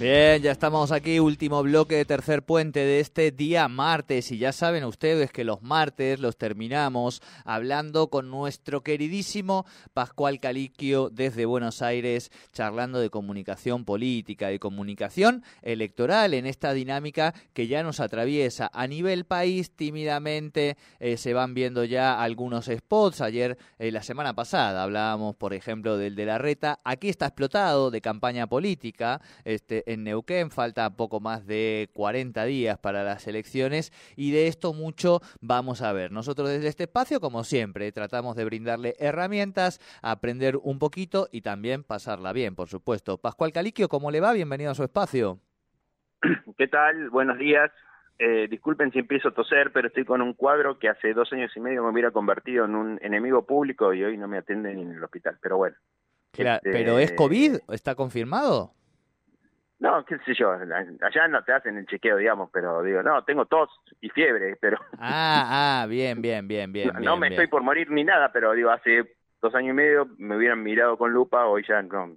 Bien, ya estamos aquí, último bloque de tercer puente de este día martes. Y ya saben ustedes que los martes los terminamos hablando con nuestro queridísimo Pascual Caliquio desde Buenos Aires, charlando de comunicación política, de comunicación electoral en esta dinámica que ya nos atraviesa a nivel país. Tímidamente, eh, se van viendo ya algunos spots, ayer, eh, la semana pasada hablábamos por ejemplo del de la reta, aquí está explotado de campaña política, este en Neuquén, falta poco más de 40 días para las elecciones y de esto mucho vamos a ver. Nosotros desde este espacio, como siempre, tratamos de brindarle herramientas, aprender un poquito y también pasarla bien, por supuesto. Pascual Caliquio, ¿cómo le va? Bienvenido a su espacio. ¿Qué tal? Buenos días. Eh, disculpen si empiezo a toser, pero estoy con un cuadro que hace dos años y medio me hubiera convertido en un enemigo público y hoy no me atienden en el hospital. Pero bueno. Claro, este... ¿Pero es COVID? ¿Está confirmado? No, qué sé yo, allá no te hacen el chequeo, digamos, pero digo, no, tengo tos y fiebre, pero... Ah, ah, bien, bien, bien, bien. No, no me bien. estoy por morir ni nada, pero digo, hace dos años y medio me hubieran mirado con lupa, hoy ya no,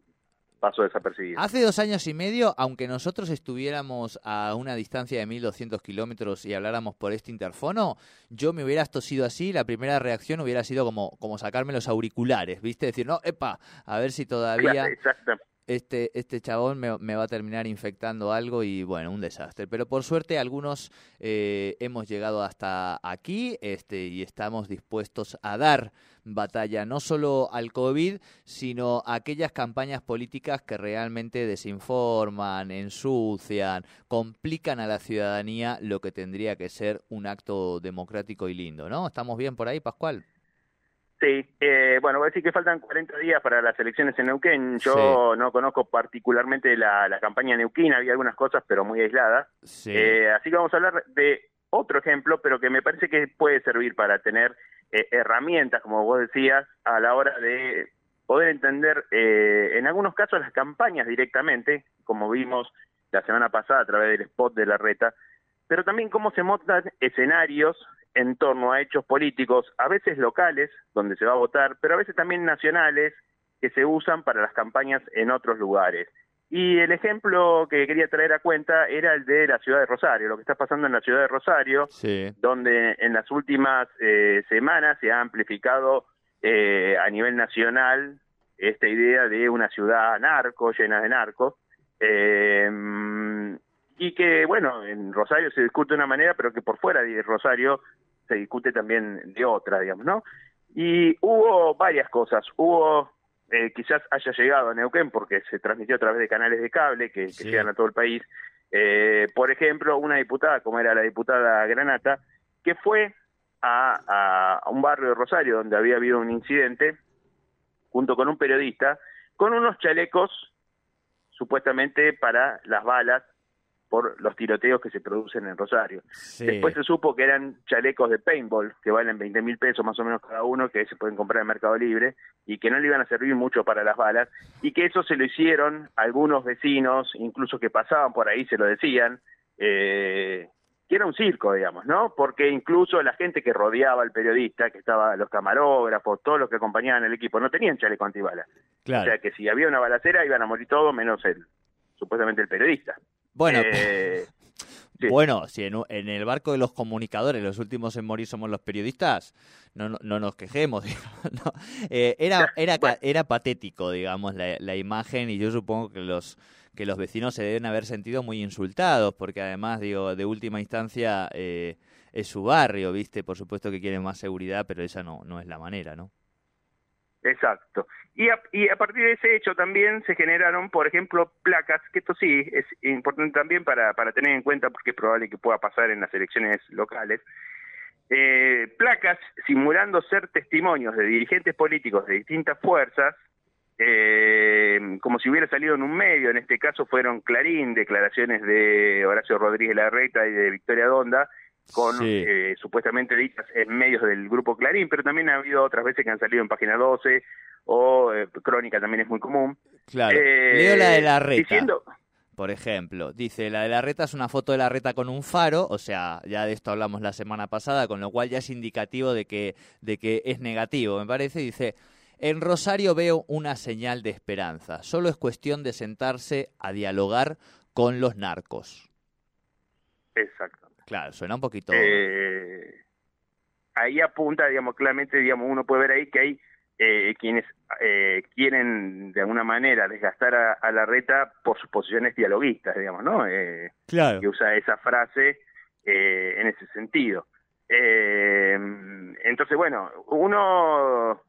paso desapercibido. Hace dos años y medio, aunque nosotros estuviéramos a una distancia de 1200 kilómetros y habláramos por este interfono, yo me hubiera tosido así, la primera reacción hubiera sido como, como sacarme los auriculares, ¿viste? Decir, no, epa, a ver si todavía... Claro, exacto este, este chabón me, va a terminar infectando algo y bueno, un desastre. Pero por suerte algunos eh, hemos llegado hasta aquí este, y estamos dispuestos a dar batalla no solo al COVID, sino a aquellas campañas políticas que realmente desinforman, ensucian, complican a la ciudadanía lo que tendría que ser un acto democrático y lindo, ¿no? ¿Estamos bien por ahí, Pascual? Sí, eh, bueno, voy a decir que faltan 40 días para las elecciones en Neuquén. Yo sí. no conozco particularmente la, la campaña neuquina, había algunas cosas, pero muy aisladas. Sí. Eh, así que vamos a hablar de otro ejemplo, pero que me parece que puede servir para tener eh, herramientas, como vos decías, a la hora de poder entender, eh, en algunos casos, las campañas directamente, como vimos la semana pasada a través del spot de la reta, pero también cómo se montan escenarios en torno a hechos políticos, a veces locales, donde se va a votar, pero a veces también nacionales, que se usan para las campañas en otros lugares. Y el ejemplo que quería traer a cuenta era el de la ciudad de Rosario, lo que está pasando en la ciudad de Rosario, sí. donde en las últimas eh, semanas se ha amplificado eh, a nivel nacional esta idea de una ciudad narco, llena de narcos, eh, y que, bueno, en Rosario se discute de una manera, pero que por fuera de Rosario se discute también de otra, digamos, ¿no? Y hubo varias cosas. Hubo, eh, quizás haya llegado a Neuquén porque se transmitió a través de canales de cable que, llegan a todo el país. Eh, por ejemplo, una diputada, como era la diputada Granata, que fue a, a un barrio de Rosario donde había habido un incidente, junto con un periodista, con unos chalecos supuestamente para las balas por los tiroteos que se producen en Rosario. Sí. Después se supo que eran chalecos de paintball, que valen 20 mil pesos más o menos cada uno, que se pueden comprar en Mercado Libre, y que no le iban a servir mucho para las balas, y que eso se lo hicieron algunos vecinos, incluso que pasaban por ahí, se lo decían, eh, que era un circo, digamos, ¿no? Porque incluso la gente que rodeaba al periodista, que estaba los camarógrafos, todos los que acompañaban el equipo, no tenían chaleco antibalas. Claro. O sea que si había una balacera iban a morir todos menos el, supuestamente el periodista. Bueno, eh, sí. bueno, si en, en, el barco de los comunicadores los últimos en morir somos los periodistas, no, no, no nos quejemos. no. eh, era, era, bueno. era patético, digamos, la, la, imagen y yo supongo que los que los vecinos se deben haber sentido muy insultados porque además, digo, de última instancia... Eh, es su barrio, ¿viste? Por supuesto que quieren más seguridad, pero esa no, no es la manera, ¿no? Exacto. Y a, y a partir de ese hecho también se generaron, por ejemplo, placas, que esto sí es importante también para, para tener en cuenta porque es probable que pueda pasar en las elecciones locales, eh, placas simulando ser testimonios de dirigentes políticos de distintas fuerzas, eh, como si hubiera salido en un medio, en este caso fueron Clarín, declaraciones de Horacio Rodríguez Larreta y de Victoria Donda, con eh, supuestamente dichas en medios del grupo Clarín, pero también ha habido otras veces que han salido en página 12 o eh, Crónica también es muy común. Claro. Eh, Leo la de la reta. Por ejemplo, dice, la de la reta es una foto de la reta con un faro, o sea, ya de esto hablamos la semana pasada, con lo cual ya es indicativo de que, de que es negativo, me parece. Dice, en Rosario veo una señal de esperanza, solo es cuestión de sentarse a dialogar con los narcos. Exacto. Claro, suena un poquito. Eh, ahí apunta, digamos, claramente, digamos, uno puede ver ahí que hay eh, quienes eh, quieren de alguna manera desgastar a, la reta por sus posiciones dialoguistas, digamos, ¿no? Eh, claro. Que usa esa frase eh, en ese sentido. entonces, bueno, uno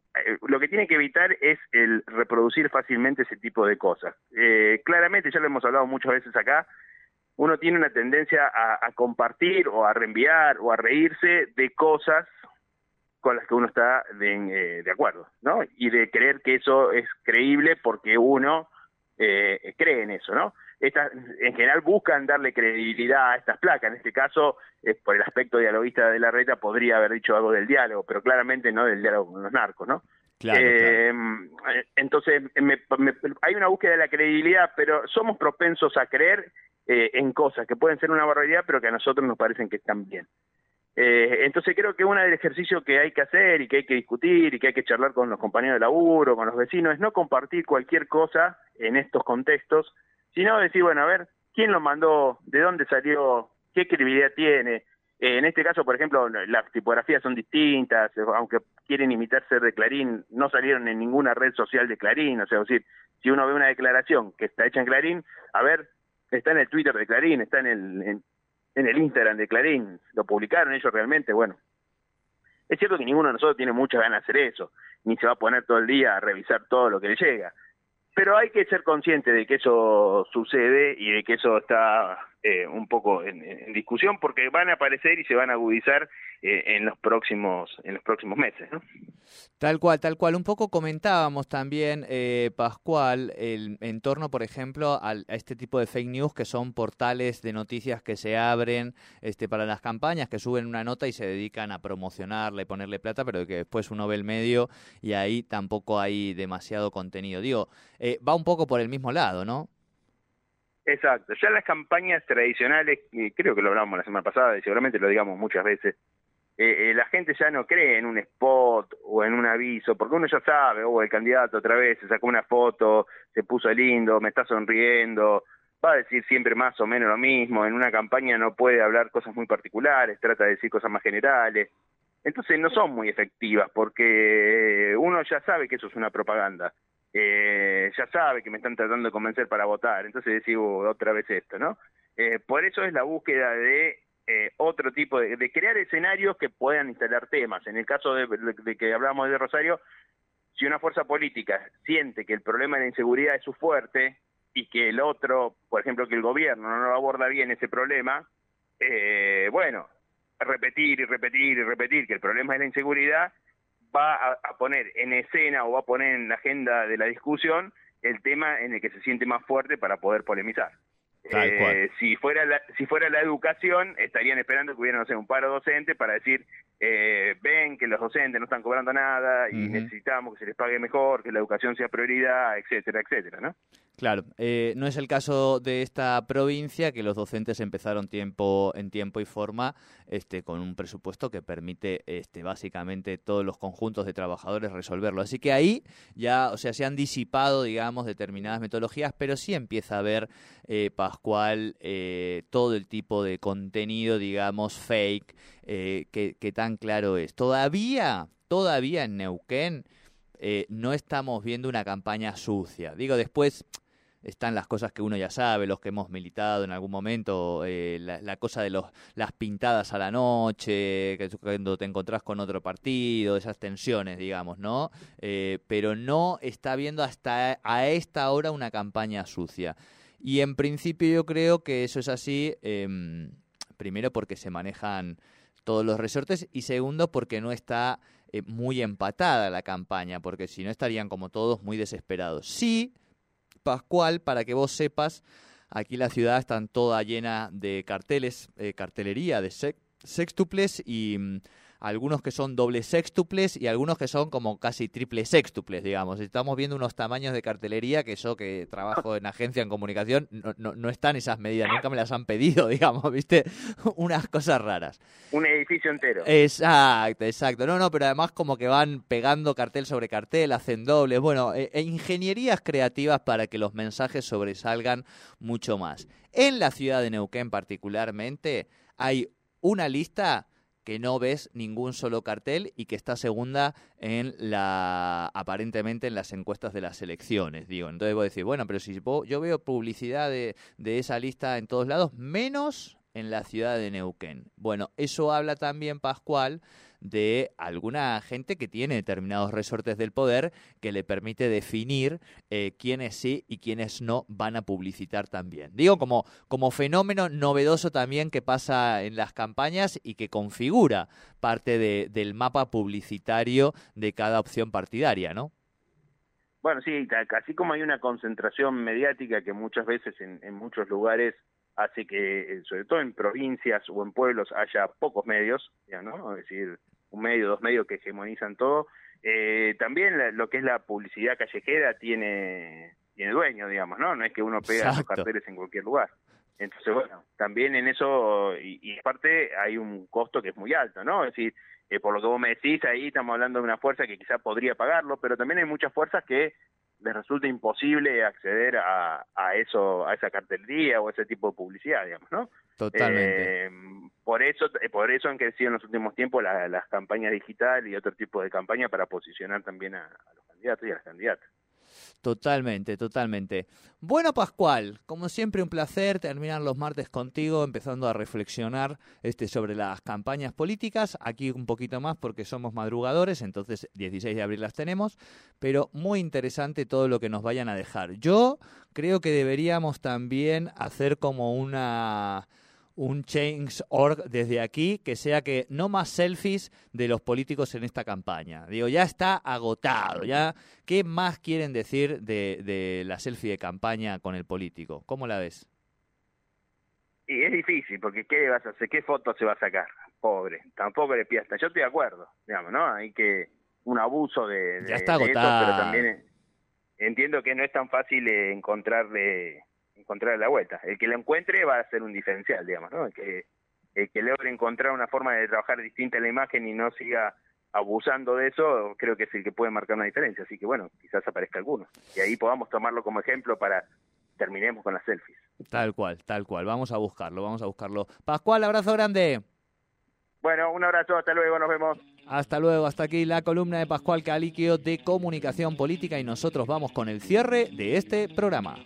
lo que tiene que evitar es el reproducir fácilmente ese tipo de cosas. claramente, ya lo hemos hablado muchas veces acá, uno tiene una tendencia a, compartir o a reenviar o a reírse de cosas con las que uno está de, eh, acuerdo, ¿no? Y de creer que eso es creíble porque uno eh, cree en eso, ¿no? En general buscan darle credibilidad a estas placas. En este caso, eh, por el aspecto dialoguista de la reta, podría haber dicho algo del diálogo, pero claramente no del diálogo con los narcos, ¿no? Claro, Entonces, hay una búsqueda de la credibilidad, pero somos propensos a creer eh, en cosas que pueden ser una barbaridad, pero que a nosotros nos parecen que están bien. Eh, entonces creo que uno del ejercicio que hay que hacer y que hay que discutir y que hay que charlar con los compañeros de laburo, con los vecinos, es no compartir cualquier cosa en estos contextos, sino decir, bueno, a ver, ¿quién lo mandó? ¿De dónde salió? ¿Qué credibilidad tiene? Eh, en este caso, por ejemplo, las tipografías son distintas, aunque quieren imitarse de Clarín, no salieron en ninguna red social de Clarín, o sea, decir, si uno ve una declaración que está hecha en Clarín, a ver, está en el Twitter de Clarín, está en el, en, el Instagram de Clarín, lo publicaron ellos realmente, bueno. Es cierto que ninguno de nosotros tiene muchas ganas de hacer eso, ni se va a poner todo el día a revisar todo lo que le llega. Pero hay que ser consciente de que eso sucede y de que eso está eh, un poco en, discusión porque van a aparecer y se van a agudizar eh, en los próximos en los próximos meses ¿no? tal cual tal cual. Un poco comentábamos también eh, Pascual el, en torno por ejemplo a este tipo de fake news que son portales de noticias que se abren este para las campañas que suben una nota y se dedican a promocionarle ponerle plata pero que después uno ve el medio y ahí tampoco hay demasiado contenido. Digo va un poco por el mismo lado no Exacto, ya las campañas tradicionales, creo que lo hablamos la semana pasada y seguramente lo digamos muchas veces, eh, eh, la gente ya no cree en un spot o en un aviso, porque uno ya sabe, o oh, el candidato otra vez se sacó una foto, se puso lindo, me está sonriendo, va a decir siempre más o menos lo mismo, en una campaña no puede hablar cosas muy particulares, trata de decir cosas más generales, entonces no son muy efectivas porque uno ya sabe que eso es una propaganda eh, ya sabe que me están tratando de convencer para votar, entonces decimos otra vez esto, ¿no? Eh, por eso es la búsqueda de eh, otro tipo de, de, crear escenarios que puedan instalar temas. En el caso de, que hablamos de Rosario, si una fuerza política siente que el problema de la inseguridad es su fuerte y que el otro, por ejemplo, que el gobierno no aborda bien ese problema, eh, bueno, repetir y repetir y repetir que el problema es la inseguridad va a, poner en escena o va a poner en la agenda de la discusión el tema en el que se siente más fuerte para poder polemizar. Eh, si fuera la, si fuera la educación estarían esperando que hubiera no sé un paro docente para decir eh, ven que los docentes no están cobrando nada y necesitamos que se les pague mejor que la educación sea prioridad etcétera etcétera no Claro, eh, no es el caso de esta provincia que los docentes empezaron tiempo en tiempo y forma este, con un presupuesto que permite este, básicamente todos los conjuntos de trabajadores resolverlo. Así que ahí ya, o sea, se han disipado, digamos, determinadas metodologías, pero sí empieza a haber, eh, Pascual, eh, todo el tipo de contenido, digamos, fake, que, que tan claro es. Todavía, todavía en Neuquén no estamos viendo una campaña sucia. Digo, después están las cosas que uno ya sabe, los que hemos militado en algún momento, eh, la, cosa de los, las pintadas a la noche, que cuando te encontrás con otro partido, esas tensiones, digamos, ¿no? Eh, pero no está habiendo hasta a esta hora una campaña sucia. Y en principio yo creo que eso es así, em, primero porque se manejan todos los resortes y segundo porque no está eh, muy empatada la campaña, porque si no estarían como todos muy desesperados. Sí, Pascual, para que vos sepas, aquí la ciudad está toda llena de carteles, eh, cartelería de sextuples y mm, algunos que son doble sextuples y algunos que son como casi triple sextuples, digamos. Estamos viendo unos tamaños de cartelería que yo que trabajo en agencia en comunicación no, no, no están esas medidas, nunca me las han pedido, digamos, ¿viste? Unas cosas raras. Un edificio entero. Exacto, exacto. No, no, pero además como que van pegando cartel sobre cartel, hacen dobles, bueno, e, e ingenierías creativas para que los mensajes sobresalgan mucho más. En la ciudad de Neuquén particularmente hay una lista que no ves ningún solo cartel y que está segunda en la aparentemente en las encuestas de las elecciones, digo. Entonces voy a decir, bueno, pero si yo veo publicidad de, de esa lista en todos lados, menos en la ciudad de Neuquén. Bueno, eso habla también, Pascual, de alguna gente que tiene determinados resortes del poder que le permite definir eh, quiénes sí y quiénes no van a publicitar también. Digo, como, como fenómeno novedoso también que pasa en las campañas y que configura parte de, del mapa publicitario de cada opción partidaria, ¿no? Bueno, sí, así como hay una concentración mediática que muchas veces en, en muchos lugares hace que, eh, sobre todo en provincias o en pueblos, haya pocos medios, ¿no? Es decir, un medio, dos medios que hegemonizan todo. Eh, también lo que es la publicidad callejera tiene, tiene dueño, digamos, ¿no? No es que uno pega los carteles en cualquier lugar. Entonces, bueno, también en eso, y, y aparte hay un costo que es muy alto, ¿no? Es decir, eh, por lo que vos me decís, ahí estamos hablando de una fuerza que quizá podría pagarlo, pero también hay muchas fuerzas que les resulta imposible acceder a, a eso, a esa cartelería o a ese tipo de publicidad, digamos, ¿no? Totalmente. Eh, por eso, eh, por eso han crecido en los últimos tiempos las campañas digitales y otro tipo de campañas para posicionar también a, a los candidatos y a las candidatas. Totalmente, totalmente. Bueno, Pascual, como siempre un placer terminar los martes contigo, empezando a reflexionar este, sobre las campañas políticas. Aquí un poquito más porque somos madrugadores, entonces 16 de abril las tenemos, pero muy interesante todo lo que nos vayan a dejar. Yo creo que deberíamos también hacer como una un change.org desde aquí que sea que no más selfies de los políticos en esta campaña. Digo, ya está agotado, ya ¿qué más quieren decir de, de la selfie de campaña con el político? ¿Cómo la ves? Y es difícil, porque ¿qué vas a hacer? ¿Qué foto se va a sacar? Pobre, tampoco le piasta. Yo estoy de acuerdo, digamos, ¿no? Hay que un abuso de, ya está agotado. pero también entiendo que no es tan fácil encontrarle encontrar la vuelta. El que lo encuentre va a ser un diferencial, digamos, ¿no? El que, el que logre encontrar una forma de trabajar distinta en la imagen y no siga abusando de eso, creo que es el que puede marcar una diferencia. Así que bueno, quizás aparezca alguno. Y ahí podamos tomarlo como ejemplo para terminemos con las selfies. Tal cual, tal cual. Vamos a buscarlo, vamos a buscarlo. Pascual, abrazo grande. Bueno, un abrazo, hasta luego, nos vemos. Hasta luego, hasta aquí la columna de Pascual Caliquio de Comunicación Política y nosotros vamos con el cierre de este programa.